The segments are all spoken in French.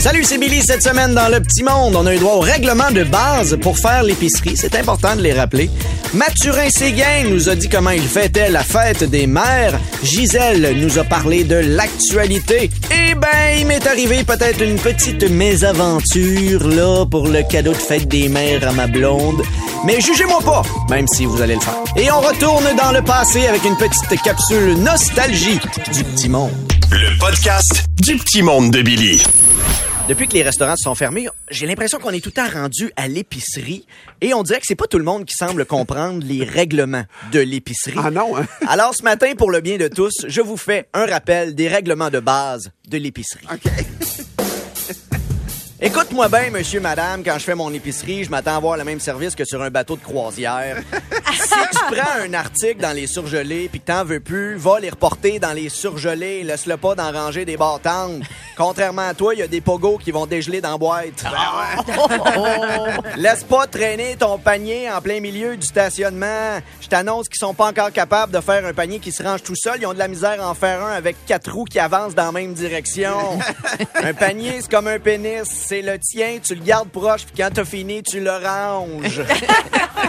Salut, c'est Billy. Cette semaine, dans le petit monde, on a eu droit au règlement de base pour faire l'épicerie. C'est important de les rappeler. Mathurin Séguin nous a dit comment il fêtait la fête des mères. Gisèle nous a parlé de l'actualité. Eh ben, il m'est arrivé peut-être une petite mésaventure, là, pour le cadeau de fête des mères à ma blonde. Mais jugez-moi pas, même si vous allez le faire. Et on retourne dans le passé avec une petite capsule nostalgie du petit monde. Le podcast du petit monde de Billy. Depuis que les restaurants se sont fermés, j'ai l'impression qu'on est tout le temps rendu à l'épicerie et on dirait que c'est pas tout le monde qui semble comprendre les règlements de l'épicerie. Ah non, hein? Alors ce matin, pour le bien de tous, je vous fais un rappel des règlements de base de l'épicerie. OK. Écoute-moi bien, monsieur, madame, quand je fais mon épicerie, je m'attends à avoir le même service que sur un bateau de croisière. si tu prends un article dans les surgelés puis que t'en veux plus, va les reporter dans les surgelés. Laisse-le pas d'en ranger des bâtantes. Contrairement à toi, il y a des pogos qui vont dégeler dans la boîte. Laisse pas traîner ton panier en plein milieu du stationnement. Je t'annonce qu'ils sont pas encore capables de faire un panier qui se range tout seul. Ils ont de la misère à en faire un avec quatre roues qui avancent dans la même direction. un panier, c'est comme un pénis. C'est le tien, tu le gardes proche, puis quand t'as fini, tu le ranges.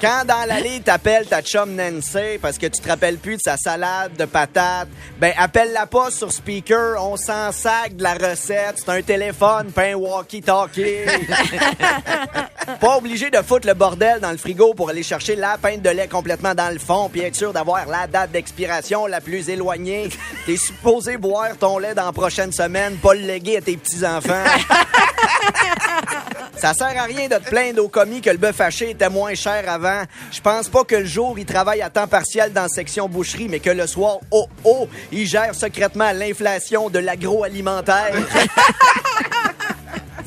Quand dans l'allée, t'appelles ta chum Nancy parce que tu te rappelles plus de sa salade de patates, ben appelle-la pas sur speaker, on s'en sac de la recette, c'est un téléphone, pas un walkie-talkie. pas obligé de foutre le bordel dans le frigo pour aller chercher la pinte de lait complètement dans le fond puis être sûr d'avoir la date d'expiration la plus éloignée. T'es supposé boire ton lait dans la prochaine semaine, pas le léguer à tes petits-enfants. Ça sert à rien de te plaindre au commis que le bœuf haché était moins cher avant. Je pense pas que le jour, il travaille à temps partiel dans la section boucherie, mais que le soir, oh oh, il gère secrètement l'inflation de l'agroalimentaire.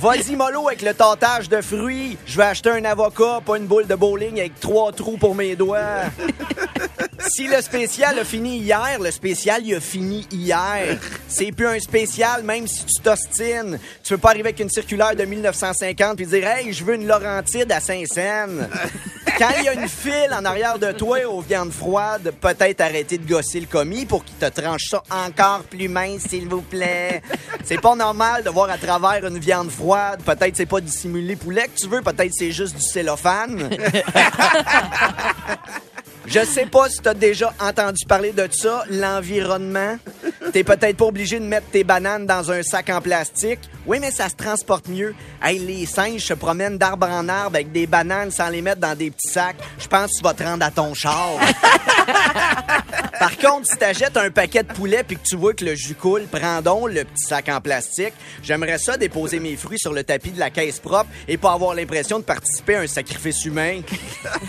Vas-y, mollo, avec le tâtage de fruits. Je vais acheter un avocat, pas une boule de bowling avec trois trous pour mes doigts. Si le spécial a fini hier, le spécial, il a fini hier. C'est plus un spécial, même si tu t'ostines. Tu peux pas arriver avec une circulaire de 1950 puis dire « Hey, je veux une Laurentide à Saint-Saëns. » Quand il y a une file en arrière de toi aux viandes froides, peut-être arrêter de gosser le commis pour qu'il te tranche ça encore plus mince, s'il vous plaît. C'est pas normal de voir à travers une viande froide. Peut-être c'est pas du simulé poulet que tu veux, peut-être c'est juste du cellophane. Je sais pas si t'as déjà entendu parler de ça, l'environnement. T'es peut-être pas obligé de mettre tes bananes dans un sac en plastique. Oui, mais ça se transporte mieux. Hey, les singes se promènent d'arbre en arbre avec des bananes sans les mettre dans des petits sacs. Je pense que tu vas te rendre à ton char. Par contre, si t'achètes un paquet de poulet puis que tu vois que le jus coule, prends donc le petit sac en plastique. J'aimerais ça déposer mes fruits sur le tapis de la caisse propre et pas avoir l'impression de participer à un sacrifice humain.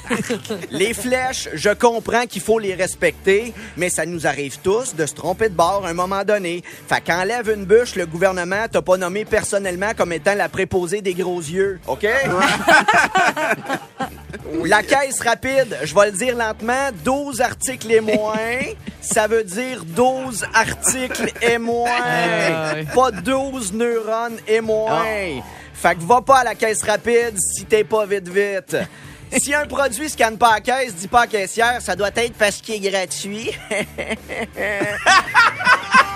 les flèches, je comprends qu'il faut les respecter, mais ça nous arrive tous de se tromper de bord à un moment donné. Fait qu'enlève une bûche, le gouvernement t'a pas nommé personnellement comme étant la préposée des gros yeux, OK? La caisse rapide, je vais le dire lentement, 12 articles et moins, ça veut dire 12 articles et moins. Pas 12 neurones et moins. Fait que va pas à la caisse rapide si t'es pas vite vite. Si un produit scanne pas la caisse, dis pas à caissière, ça doit être parce qu'il est gratuit.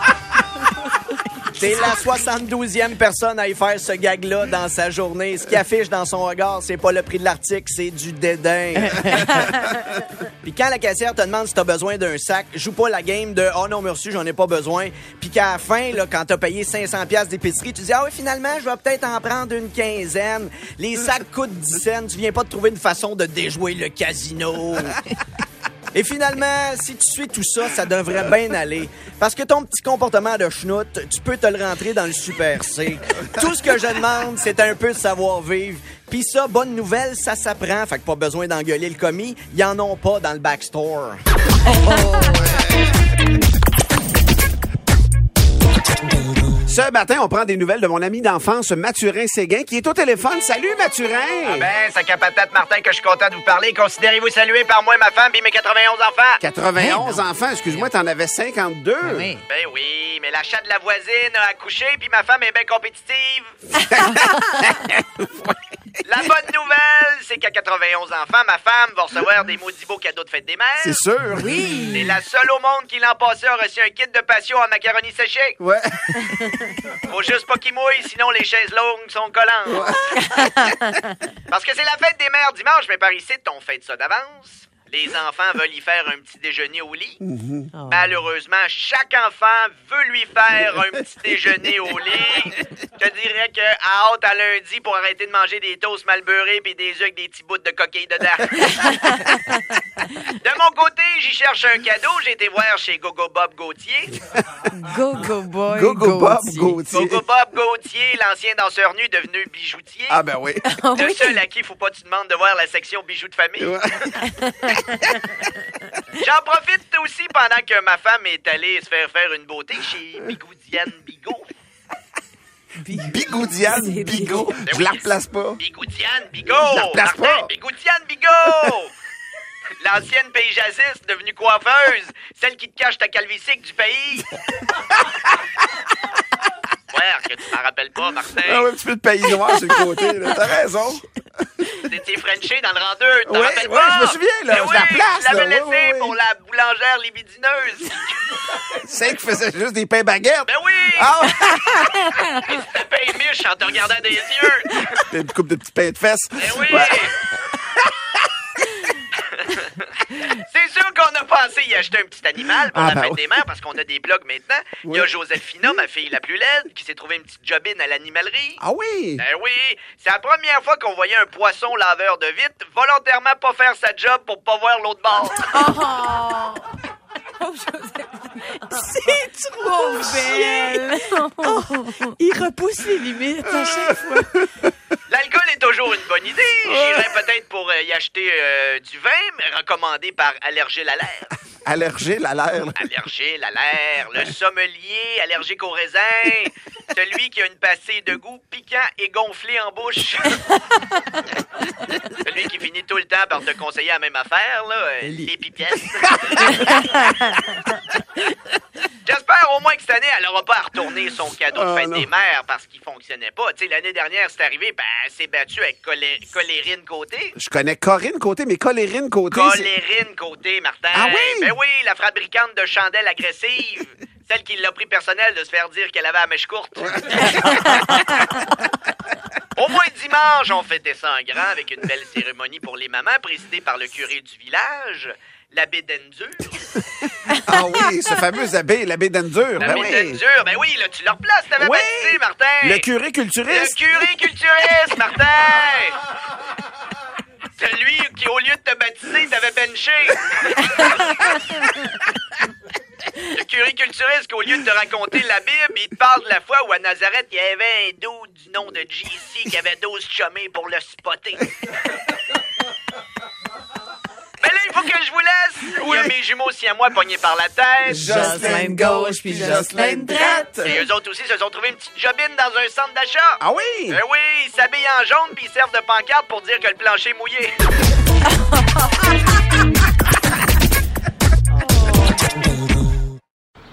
T'es la 72e personne à y faire ce gag-là dans sa journée. Ce qui affiche dans son regard, c'est pas le prix de l'article, c'est du dédain. Puis quand la caissière te demande si t'as besoin d'un sac, joue pas la game de « Oh non, merci, j'en ai pas besoin ». Puis qu'à la fin, là, quand t'as payé 500 pièces d'épicerie, tu dis « Ah oui, finalement, je vais peut-être en prendre une quinzaine. Les sacs coûtent 10 cents. Tu viens pas de trouver une façon de déjouer le casino. » Et finalement, si tu suis tout ça, ça devrait bien aller. Parce que ton petit comportement de schnout, tu peux te le rentrer dans le Super C. Tout ce que je demande, c'est un peu de savoir-vivre. Puis ça, bonne nouvelle, ça s'apprend. Fait que pas besoin d'engueuler le commis. Ils en ont pas dans le backstore. Ce matin, on prend des nouvelles de mon ami d'enfance, Mathurin Séguin, qui est au téléphone. Salut, Mathurin! Ah ben, ça patate Martin que je suis content de vous parler. Considérez-vous salué par moi, ma femme et mes 91 enfants. 91 enfants, excuse-moi, t'en avais 52. Ben oui, mais l'achat de la voisine a accouché puis ma femme est bien compétitive. La bonne nouvelle, c'est qu'à 91 enfants, ma femme va recevoir des maudits beaux cadeaux de fête des mères. C'est sûr. Oui. C'est la seule au monde qui l'an passé a reçu un kit de passion en macaroni séché. Ouais. Faut juste pas qu'il mouille, sinon les chaises longues sont collantes. Parce que c'est la fête des mères dimanche, mais par ici, on fête ça d'avance. Les enfants veulent y faire un petit déjeuner au lit. Malheureusement, chaque enfant veut lui faire un petit déjeuner au lit. Je te dirais que à hâte à lundi pour arrêter de manger des toasts mal beurrés puis des œufs avec des petits bouts de coquilles dedans. De mon côté, j'y cherche un cadeau. J'ai été voir chez Gogo Bob Gauthier. Go, go, boy. Gogo Bob Gauthier. Gogo Bob Gauthier, l'ancien danseur nu devenu bijoutier. Ah ben oui. Ah Le oui. seul à qui faut pas que tu demandes de voir la section bijoux de famille. Ouais. J'en profite aussi pendant que ma femme est allée se faire faire une beauté chez Bigoudiane Bigot. Bigoudiane, Bigot. Ben Je la replace pas. Bigoudiane Bigot! Je la replace Martin, pas. Bigoudiane Bigot! L'ancienne paysagiste devenue coiffeuse, celle qui te cache ta calvitie du pays. Ouais, que tu m'en rappelles pas, Martin. Ah ouais, un petit peu de pays noir sur le côté. là. T'as raison. T'étais Frenché dans le rang 2, tu t'en Ouais, rappelles ouais, pas? je me souviens, là, Ben je la oui, place, Je l'avais laissé pour la boulangère libidineuse. Celle qui faisait juste des pains baguettes. Ben oui! Ah, Tu tapais les miches en te regardant des yeux. une coupe de petits pains de fesses. Ben oui! Ouais. C'est sûr qu'on a pensé y acheter un petit animal pour Ah, la ben fête oui. des mères parce qu'on a des blogs maintenant. Il y a. Josephina, ma fille la plus laide, qui s'est trouvée une petite jobine à l'animalerie. Ah oui? Ben oui, c'est la première fois qu'on voyait un poisson laveur de vitre volontairement pas faire sa job pour pas voir l'autre bord. Oh, C'est trop belle. Il repousse les limites à chaque fois. L'alcool est toujours une bonne idée. J'irais peut-être pour euh, y acheter euh, du vin, mais recommandé par à l'air. là. Allergile à l'air, le sommelier allergique au raisin, celui qui a une passée de goût piquant et gonflé en bouche. celui qui finit tout le temps par te conseiller la même affaire, là, euh, les pipettes. J'espère au moins que cette année, elle n'aura pas à retourner son cadeau de Oh, fête des mères parce qu'il fonctionnait pas. Tu sais, l'année dernière, c'est arrivé, ben, elle s'est battue avec Colé- Colérine Côté. Je connais Corinne Côté, mais Colérine Côté. c'est- Colérine Côté, Martin. Ah oui? Ben oui, la fabricante de chandelles agressives. Celle qui l'a pris personnel de se faire dire qu'elle avait la mèche courte. Au moins dimanche, on fêtait ça en grand avec une belle cérémonie pour les mamans présidée par le curé du village, l'abbé Dendur. Ah oui, ce fameux abbé, l'abbé d'Endure. Ben L'abbé oui. Dendur, ben oui, là, tu le replaces, t'avais Oui. baptisé, Martin. Le curé Le culturiste. curé culturiste, Martin! Celui qui, au lieu de te baptiser, t'avait benché. Le curé culturiste, qu'au lieu de te raconter la Bible, il te parle de la fois où à Nazareth, il y avait un dos du nom de JC qui avait 12 chômés pour le spotter. Mais là, il faut que je vous laisse. Il y a mes jumeaux si à moi pognés par la tête. Jocelyne gauche puis Jocelyne droite. Et eux autres aussi se sont trouvés une petite jobine dans un centre d'achat. Ah oui? Ben oui, ils s'habillent en jaune puis ils servent de pancarte pour dire que le plancher est mouillé.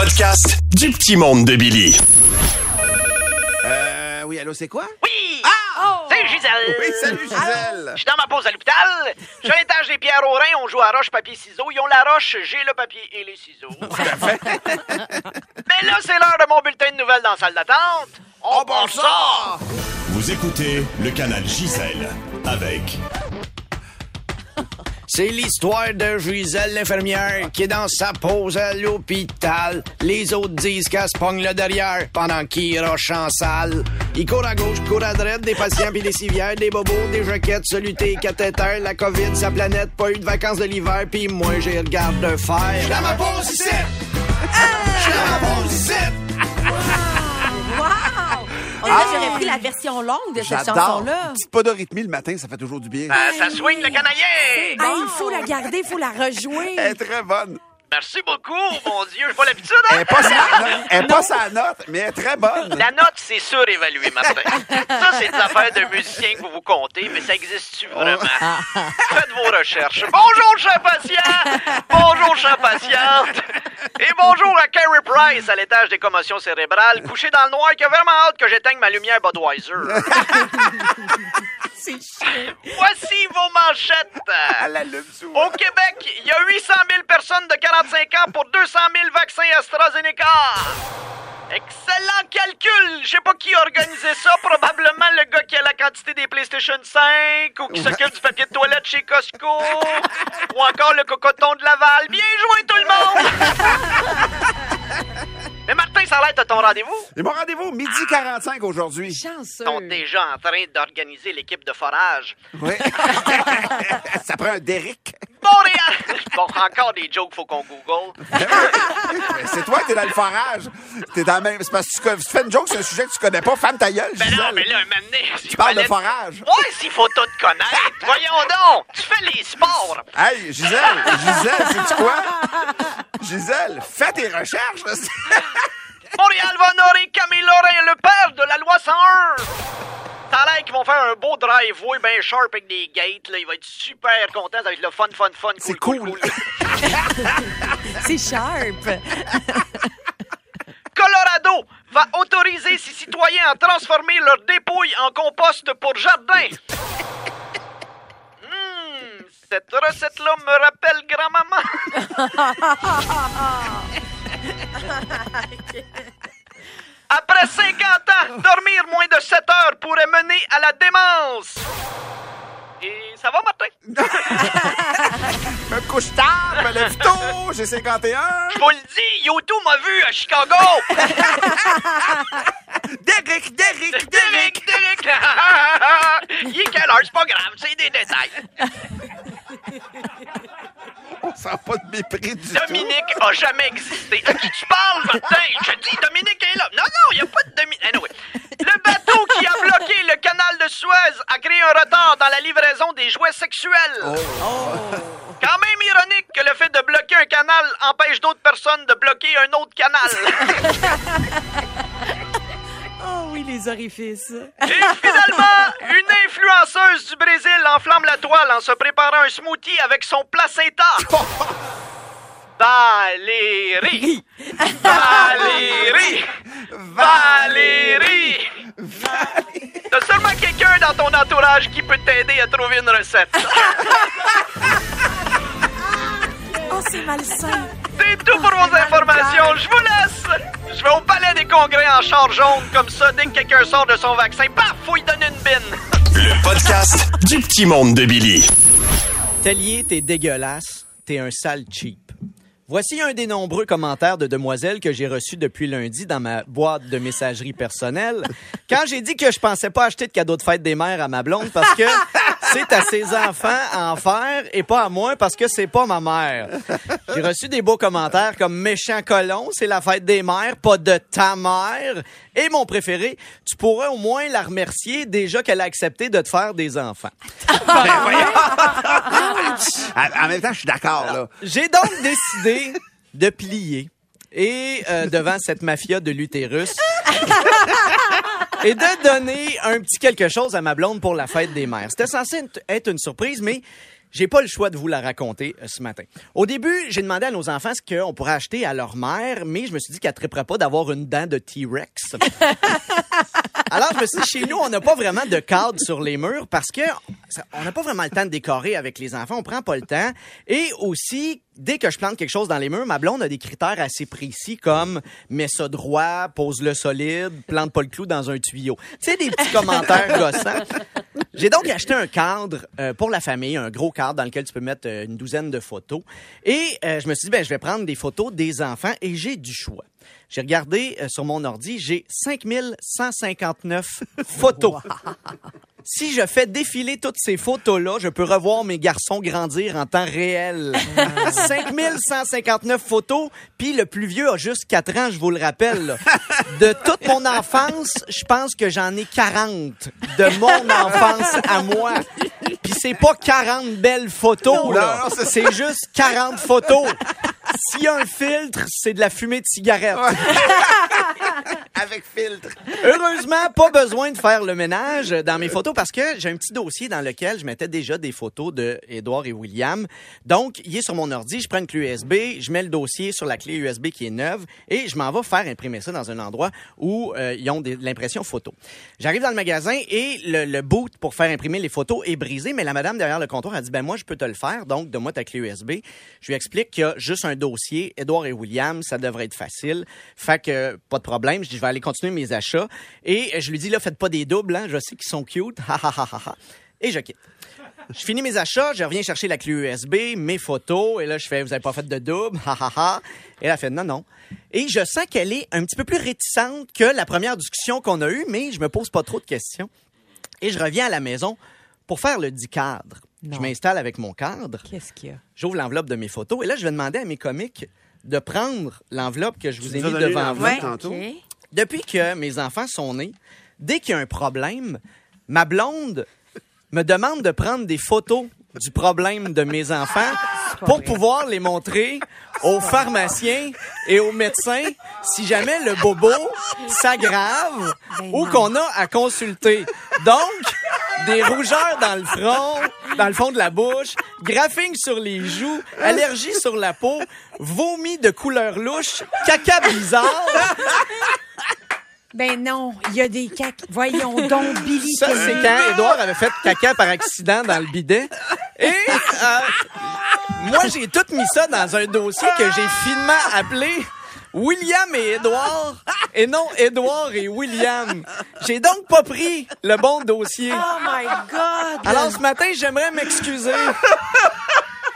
Podcast du petit monde de Billy. Euh, oui, allô, c'est quoi? Oui! Ah! C'est Gisèle. Oui, salut Gisèle. Je suis dans ma pause à l'hôpital. Sur l'étage des pierres au rein, on joue à roche, papier, ciseaux. Ils ont la roche, j'ai le papier et les ciseaux. Mais là, c'est l'heure de mon bulletin de nouvelles dans la salle d'attente. On part ça! Vous écoutez le canal Gisèle avec C'est l'histoire de Gisèle l'infirmière qui est dans sa pause à l'hôpital. Les autres disent qu'elle se pogne le derrière pendant qu'il roche en salle. Il court à gauche, court à droite, des patients puis des civières, des bobos, des jaquettes, solutés, cathéters, la COVID, sa planète, pas eu de vacances de l'hiver, puis moi j'ai regarde de faire. Dans ma pause ici! Dans ma pause ici! Que j'aurais pris la version longue de cette chanson-là. Petite pas de rythmie le matin, ça fait toujours du bien. Ah, ça swing le canaillé! Ah, il faut la garder, il faut la rejouer. Elle est très bonne. Merci beaucoup, mon Dieu, j'ai pas l'habitude, hein? sa note, elle est pas sa note, mais elle est très bonne. La note, c'est surévalué, Martin. Ça, c'est des affaires de musiciens que vous vous comptez, mais ça existe-tu vraiment? Faites vos recherches. Bonjour, chers patients! Bonjour, chers patientes! Et bonjour à Carrie Price, à l'étage des commotions cérébrales, couché dans le noir, qui a vraiment hâte que j'éteigne ma lumière Budweiser. C'est chiant. Voici vos manchettes. Sous. Au Québec, il y a 800 000 personnes de 45 ans pour 200 000 vaccins AstraZeneca. Excellent calcul! Je sais pas qui a organisé ça. Probablement le gars qui a la quantité des PlayStation 5 ou qui s'occupe du papier de toilette chez Costco ou encore le cocoton de Laval. Bien joué tout le monde! Mais Martin, ça a l'air de ton rendez-vous. Et mon rendez-vous, midi 45 aujourd'hui. Chanceux. Ils sont déjà en train d'organiser l'équipe de forage. Oui. ça prend un Derrick. Montréal! Bon, encore des jokes, faut qu'on google. Mais C'est toi qui es dans le forage. T'es dans la même. C'est parce que tu fais une joke sur un sujet que tu connais pas. Femme ta gueule, Ben non, mais là, un moment donné, Tu parles de forage. Ouais, s'il faut tout connaître. Voyons donc, tu fais les sports. Hey, Gisèle, Gisèle, sais-tu quoi? Gisèle, fais tes recherches. là. Montréal va honorer Camille Lorrain, le père de la loi 101. Ça a l'air qu'ils vont faire un beau driveway bien sharp avec des gates. Là. Il va être super content. Ça va être le fun, fun, fun. Cool, C'est cool, cool. cool. C'est sharp. Colorado va autoriser ses citoyens à transformer leurs dépouilles en compost pour jardin. Cette recette-là me rappelle grand-maman. Après 50 ans, dormir moins de 7 heures pourrait mener à la démence. Et ça va, Martin? Me couche tard, me lève tôt, j'ai 51. Je vous le dis, YouTube m'a vu à Chicago. Derrick, Derrick, Derrick. Derek, Derek! Il est quelle heure? C'est pas grave, c'est des détails. On sent pas de mépris du Dominique a jamais existé. À qui tu parles, Martin? Je dis, Dominique est là. Non, non, il n'y a pas de Dominique. Anyway. Le bateau qui a bloqué le canal de Suez a créé un retard dans la livraison des jouets sexuels. Quand même ironique que le fait de bloquer un canal empêche d'autres personnes de bloquer un autre canal. Oh oui, les orifices. Et finalement, une influenceuse du Brésil enflamme la toile en se préparant un smoothie avec son placenta. Valérie! Valérie! Valérie! T'as seulement quelqu'un dans ton entourage qui peut t'aider à trouver une recette. Oh, c'est malsain. C'est tout pour vos informations. Je vous laisse. Je vais au palais des congrès en char jaune. Comme ça, dès que quelqu'un sort de son vaccin, paf, faut y donner une bine. le podcast du petit monde de Billy. Tellier, t'es dégueulasse. T'es un sale cheap. Voici un des nombreux commentaires de demoiselles que j'ai reçus depuis lundi dans ma boîte de messagerie personnelle. Quand j'ai dit que je pensais pas acheter de cadeau de fête des mères à ma blonde parce que c'est à ses enfants à en faire et pas à moi parce que c'est pas ma mère. J'ai reçu des beaux commentaires comme méchant colon, c'est la fête des mères, pas de ta mère. Et mon préféré, tu pourrais au moins la remercier déjà qu'elle a accepté de te faire des enfants. En, en même temps, je suis d'accord, là. J'ai donc décidé de plier et euh, devant cette mafia de l'utérus et de donner un petit quelque chose à ma blonde pour la fête des mères. C'était censé être- une surprise, mais J'ai pas le choix de vous la raconter euh, ce matin. Au début, j'ai demandé à nos enfants ce qu'on pourrait acheter à leur mère, mais je me suis dit qu'elle triperait pas d'avoir une dent de T-Rex. Alors, je me suis dit, chez nous, on n'a pas vraiment de cadre sur les murs parce que ça- on n'a pas vraiment le temps de décorer avec les enfants. On prend pas le temps. Et aussi, dès que je plante quelque chose dans les murs, ma blonde a des critères assez précis comme mets ça droit, pose-le solide, plante pas le clou dans un tuyau. Tu sais, des petits commentaires gossants. J'ai donc acheté un cadre euh, pour la famille, un gros cadre dans lequel tu peux mettre euh, une douzaine de photos. Et euh, je me suis dit, ben, je vais prendre des photos des enfants et j'ai du choix. J'ai regardé euh, sur mon ordi, j'ai 5159 photos. Si je fais défiler toutes ces photos-là, je peux revoir mes garçons grandir en temps réel. 5159 photos, puis le plus vieux a juste 4 ans, je vous le rappelle. là. De toute mon enfance, je pense que j'en ai 40 de mon enfance à moi. Puis c'est pas 40 belles photos, là. C'est juste 40 photos. S'il y a un filtre, c'est de la fumée de cigarette. Avec filtre. Heureusement, pas besoin de faire le ménage dans mes photos parce que j'ai un petit dossier dans lequel je mettais déjà des photos de Edouard et William. Donc, il est sur mon ordi, je prends une clé USB, je mets le dossier sur la clé USB qui est neuve et je m'en vais faire imprimer ça dans un endroit où euh, ils ont de l'impression photo. J'arrive dans le magasin et le, le boot pour faire imprimer les photos est brisé, mais la madame derrière le comptoir a dit, ben moi, je peux te le faire, donc donne-moi ta clé USB. Je lui explique qu'il y a juste un dossier, Edouard et William, ça devrait être facile. Fait que, pas de problème, je dis, je vais aller continuer mes achats. Et je lui dis, là, faites pas des doubles, hein, je sais qu'ils sont cute. Et je quitte. Je finis mes achats, je reviens chercher la clé USB, mes photos, et là, je fais, vous avez pas fait de double, ha ha ha. Et elle a fait, non, non. Et je sens qu'elle est un petit peu plus réticente que la première discussion qu'on a eue, mais je me pose pas trop de questions. Et je reviens à la maison pour faire le dit cadre. Je m'installe avec mon cadre, Qu'est-ce qu'il y a? j'ouvre l'enveloppe de mes photos, et là, je vais demander à mes comiques de prendre l'enveloppe que je vous ai mis devant vous. Depuis que mes enfants sont nés, dès qu'il y a un problème, ma blonde me demande de prendre des photos du problème de mes enfants pour pouvoir les montrer aux pharmaciens et aux médecins si jamais le bobo s'aggrave Ben ou qu'on a à consulter. Donc, des rougeurs dans le front, dans le fond de la bouche, graphing sur les joues, allergie sur la peau, vomi de couleur louche, caca bizarre. Ben non, il y a des cac. Voyons donc, Billy. Ça, c'est quand Édouard avait fait caca par accident dans le bidet. Et euh, moi, j'ai tout mis ça dans un dossier que j'ai finement appelé William et Édouard, et non Édouard et William. J'ai donc pas pris le bon dossier. Oh my God! Alors ce matin, j'aimerais m'excuser.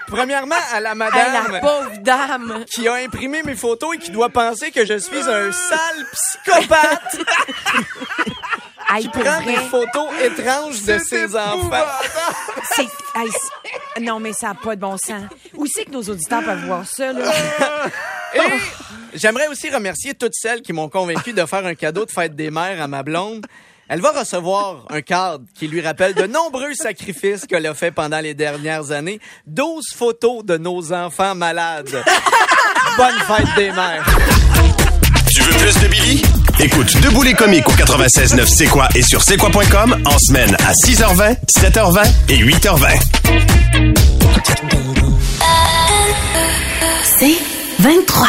Premièrement, à la madame la pauvre dame! qui a imprimé mes photos et qui doit penser que je suis un sale psychopathe qui prend vrai, des photos étranges de ses enfants. c'est- non, mais ça n'a pas de bon sens. Où c'est que nos auditeurs peuvent voir ça, là? Et j'aimerais aussi remercier toutes celles qui m'ont convaincu de faire un cadeau de fête des mères à ma blonde. Elle va recevoir un cadre qui lui rappelle de nombreux sacrifices qu'elle a fait pendant les dernières années. 12 photos de nos enfants malades. Bonne fête des mères. Tu veux plus de Billy? Écoute Debout les comiques au 96.9 C'est quoi et sur c'est quoi.com en semaine à 6h20, 7h20 et 8h20. C'est 23.